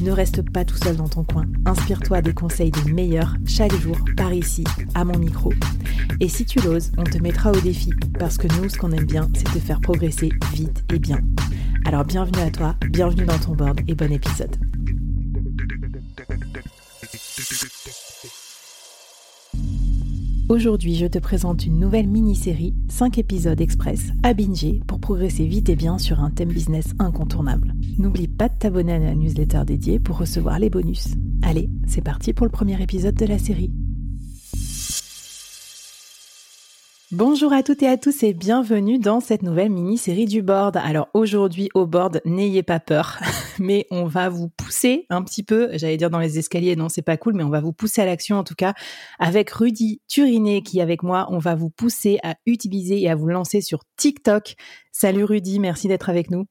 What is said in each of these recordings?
Ne reste pas tout seul dans ton coin. Inspire-toi des conseils des meilleurs chaque jour par ici, à mon micro. Et si tu l'oses, on te mettra au défi parce que nous, ce qu'on aime bien, c'est te faire progresser vite et bien. Alors bienvenue à toi, bienvenue dans ton board et bon épisode. Aujourd'hui, je te présente une nouvelle mini-série, 5 épisodes express à binger pour progresser vite et bien sur un thème business incontournable. N'oublie pas de t'abonner à la newsletter dédiée pour recevoir les bonus. Allez, c'est parti pour le premier épisode de la série. Bonjour à toutes et à tous et bienvenue dans cette nouvelle mini-série du board. Alors aujourd'hui au board, n'ayez pas peur, mais on va vous pousser un petit peu, j'allais dire dans les escaliers, non c'est pas cool, mais on va vous pousser à l'action en tout cas avec Rudy Turiné qui avec moi, on va vous pousser à utiliser et à vous lancer sur TikTok. Salut Rudy, merci d'être avec nous.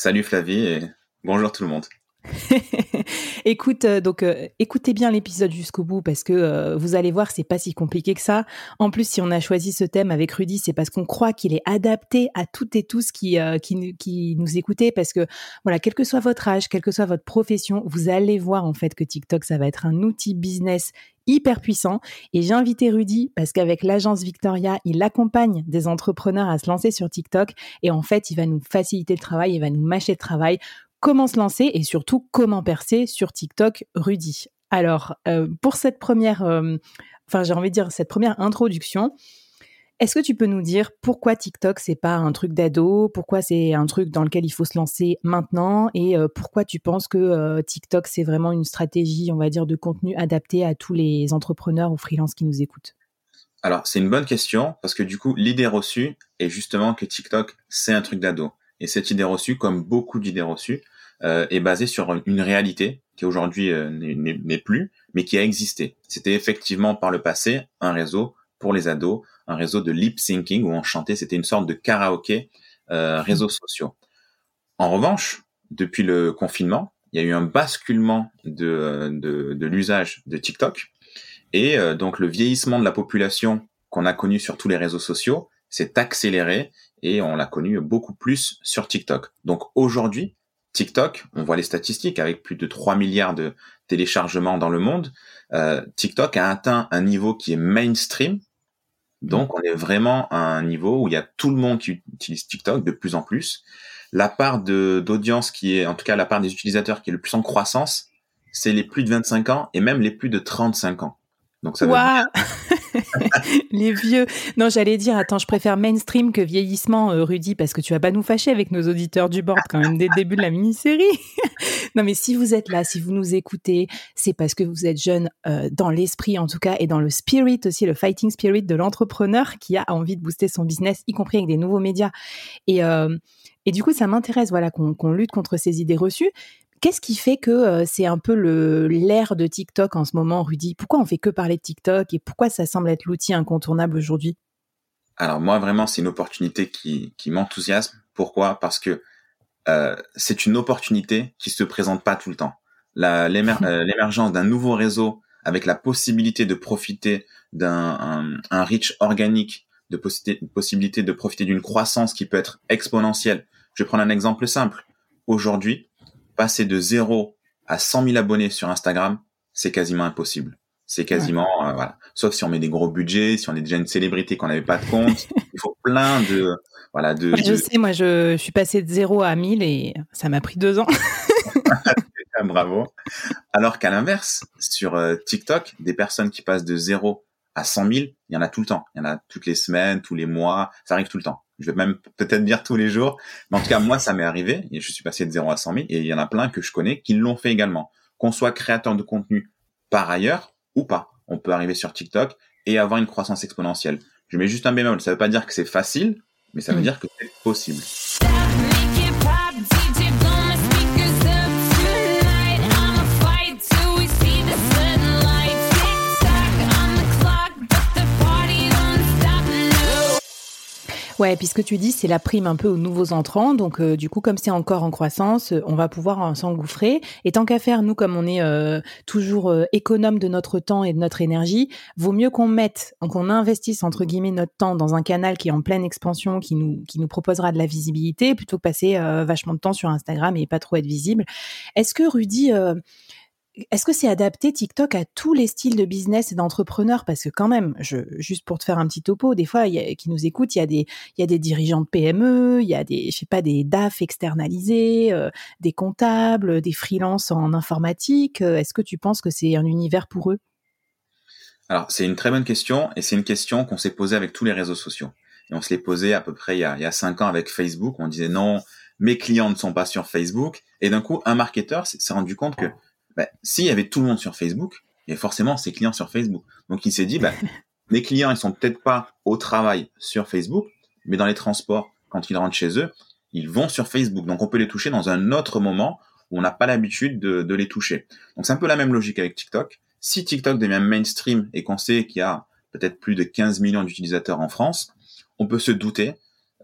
Salut Flavie et bonjour tout le monde. Écoute, euh, donc euh, écoutez bien l'épisode jusqu'au bout parce que euh, vous allez voir, c'est pas si compliqué que ça. En plus, si on a choisi ce thème avec Rudy, c'est parce qu'on croit qu'il est adapté à toutes et tous qui, qui, nous écoutez parce que voilà, quel que soit votre âge, quelle que soit votre profession, vous allez voir en fait que TikTok ça va être un outil business hyper puissant. Et j'ai invité Rudy parce qu'avec l'agence Victoria, il accompagne des entrepreneurs à se lancer sur TikTok. Et en fait, il va nous faciliter le travail, il va nous mâcher le travail comment se lancer et surtout comment percer sur TikTok, Rudy. Alors, euh, pour cette première, euh, enfin j'ai envie de dire cette première introduction, est-ce que tu peux nous dire pourquoi TikTok c'est pas un truc d'ado, pourquoi c'est un truc dans lequel il faut se lancer maintenant et euh, pourquoi tu penses que TikTok c'est vraiment une stratégie, on va dire, de contenu adapté à tous les entrepreneurs ou freelances qui nous écoutent? Alors c'est une bonne question parce que du coup l'idée reçue est justement que TikTok c'est un truc d'ado. Et cette idée reçue, comme beaucoup d'idées reçues, euh, est basée sur une réalité qui aujourd'hui euh, n'est plus, mais qui a existé. C'était effectivement par le passé un réseau pour les ados, un réseau de lip syncing où on c'était une sorte de karaoké euh, réseaux sociaux. En revanche, depuis le confinement, il y a eu un basculement de, de, de l'usage de TikTok et euh, donc le vieillissement de la population qu'on a connu sur tous les réseaux sociaux s'est accéléré et on l'a connu beaucoup plus sur TikTok. Donc aujourd'hui, TikTok, on voit les statistiques avec plus de 3 milliards de téléchargements dans le monde. Euh, TikTok a atteint un niveau qui est mainstream. Donc on est vraiment à un niveau où il y a tout le monde qui utilise TikTok de plus en plus. La part d'audience qui est, en tout cas la part des utilisateurs qui est le plus en croissance, c'est les plus de 25 ans et même les plus de 35 ans. Donc ça les vieux. Non, j'allais dire, attends, je préfère mainstream que vieillissement, euh, Rudy, parce que tu vas pas nous fâcher avec nos auditeurs du board quand même dès le début de la mini-série. non, mais si vous êtes là, si vous nous écoutez, c'est parce que vous êtes jeune euh, dans l'esprit en tout cas et dans le spirit aussi, le fighting spirit de l'entrepreneur qui a envie de booster son business, y compris avec des nouveaux médias. Et euh, et du coup, ça m'intéresse, voilà, qu'on lutte contre ces idées reçues. Qu'est-ce qui fait que euh, c'est un peu l'ère de TikTok en ce moment, Rudy? Pourquoi on fait que parler de TikTok et pourquoi ça semble être l'outil incontournable aujourd'hui? Alors moi, vraiment, c'est une opportunité qui, m'enthousiasme. Pourquoi? Parce que euh, c'est une opportunité qui se présente pas tout le temps. Euh, l'émergence d'un nouveau réseau avec la possibilité de profiter d'un un, reach organique, de possibilité de profiter d'une croissance qui peut être exponentielle. Je vais prendre un exemple simple. Aujourd'hui, passer de 0 à 100 000 abonnés sur Instagram, c'est quasiment impossible. C'est quasiment, euh, voilà. Sauf si on met des gros budgets, si on est déjà une célébrité qu'on n'avait pas de compte. il faut plein de, voilà, de. je sais, moi, je, suis passé de 0 à 1000 et ça m'a pris deux ans. Bravo. Alors qu'à l'inverse, sur euh, TikTok, des personnes qui passent de 0 à 100 000, il y en a tout le temps. Il y en a toutes les semaines, tous les mois. Ça arrive tout le temps. Je vais même peut-être dire tous les jours. Mais en tout cas, moi, ça m'est arrivé. Et je suis passé de 0 à 100 000 et il y en a plein que je connais qui l'ont fait également. Qu'on soit créateur de contenu par ailleurs ou pas. On peut arriver sur TikTok et avoir une croissance exponentielle. Je mets juste un bémol. Ça veut pas dire que c'est facile, mais ça veut mm. dire que c'est possible. Ouais, puisque tu dis, c'est la prime un peu aux nouveaux entrants. Donc, euh, du coup, comme c'est encore en croissance, on va pouvoir s'engouffrer. Et tant qu'à faire, nous, comme on est euh, toujours euh, économe de notre temps et de notre énergie, vaut mieux qu'on mette, qu'on investisse entre guillemets notre temps dans un canal qui est en pleine expansion, qui nous qui nous proposera de la visibilité, plutôt que passer vachement de temps sur Instagram et pas trop être visible. Est-ce que Rudy est-ce que c'est adapté TikTok à tous les styles de business et d'entrepreneurs? Parce que quand même, juste pour te faire un petit topo, des fois, qui nous écoutent, il y a des, dirigeants de PME, il y a des, je pas, des DAF externalisés, euh, des comptables, des freelances en informatique. Euh, est-ce que tu penses que c'est un univers pour eux? Alors, c'est une très bonne question et c'est une question qu'on s'est posée avec tous les réseaux sociaux. Et on se l'est posé à peu près il y, a, il y a cinq ans avec Facebook. On disait non, mes clients ne sont pas sur Facebook. Et d'un coup, un marketeur s'est rendu compte que bah, s'il y avait tout le monde sur Facebook, il y avait forcément ses clients sur Facebook. Donc il s'est dit, bah, mes clients, ils sont peut-être pas au travail sur Facebook, mais dans les transports, quand ils rentrent chez eux, ils vont sur Facebook. Donc on peut les toucher dans un autre moment où on n'a pas l'habitude de, les toucher. Donc c'est un peu la même logique avec TikTok. Si TikTok devient mainstream et qu'on sait qu'il y a peut-être plus de 15 millions d'utilisateurs en France, on peut se douter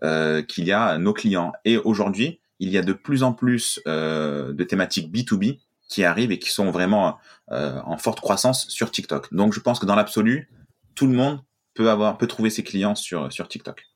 euh, qu'il y a nos clients. Et aujourd'hui, il y a de plus en plus euh, de thématiques B2B qui arrivent et qui sont vraiment euh, en forte croissance sur TikTok. Donc je pense que dans l'absolu, tout le monde peut avoir peut trouver ses clients sur sur TikTok.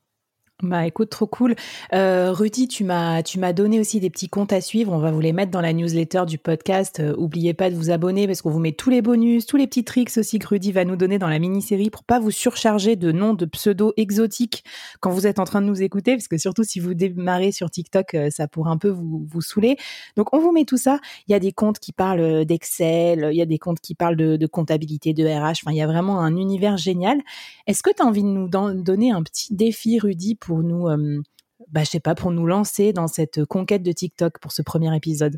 Bah écoute, trop cool. Euh, Rudy, tu m'as tu m'as donné aussi des petits comptes à suivre. On va vous les mettre dans la newsletter du podcast. Euh, oubliez pas de vous abonner parce qu'on vous met tous les bonus, tous les petits tricks aussi que Rudy va nous donner dans la mini-série pour pas vous surcharger de noms de pseudo exotiques quand vous êtes en train de nous écouter, parce que surtout si vous démarrez sur TikTok, euh, ça pourrait un peu vous vous saouler. Donc on vous met tout ça. Il y a des comptes qui parlent d'Excel, il y a des comptes qui parlent de, de comptabilité, de RH. Enfin, il y a vraiment un univers génial. Est-ce que tu as envie de nous donner un petit défi, Rudy, pour nous, euh, bah, pas, pour nous lancer dans cette conquête de TikTok pour ce premier épisode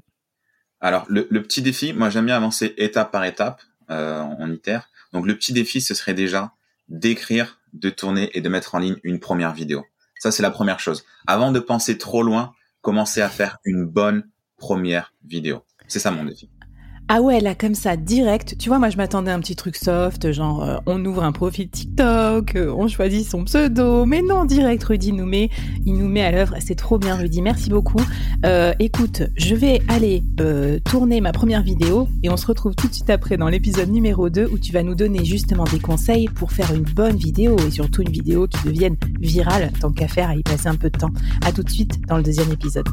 Alors, le, petit défi, moi j'aime bien avancer étape par étape euh, en itère. Donc, le petit défi, ce serait déjà d'écrire, de tourner et de mettre en ligne une première vidéo. Ça, c'est la première chose. Avant de penser trop loin, commencer à faire une bonne première vidéo. C'est ça mon défi. Ah ouais, là comme ça, direct. Tu vois, moi je m'attendais à un petit truc soft, genre euh, on ouvre un profil TikTok, euh, on choisit son pseudo, mais non, direct, Rudy nous met, il nous met à l'œuvre. C'est trop bien, Rudy. Merci beaucoup. Euh, écoute, je vais aller tourner ma première vidéo et on se retrouve tout de suite après dans l'épisode numéro 2 où tu vas nous donner justement des conseils pour faire une bonne vidéo et surtout une vidéo qui devienne virale, tant qu'à faire à y passer un peu de temps. À tout de suite dans le deuxième épisode.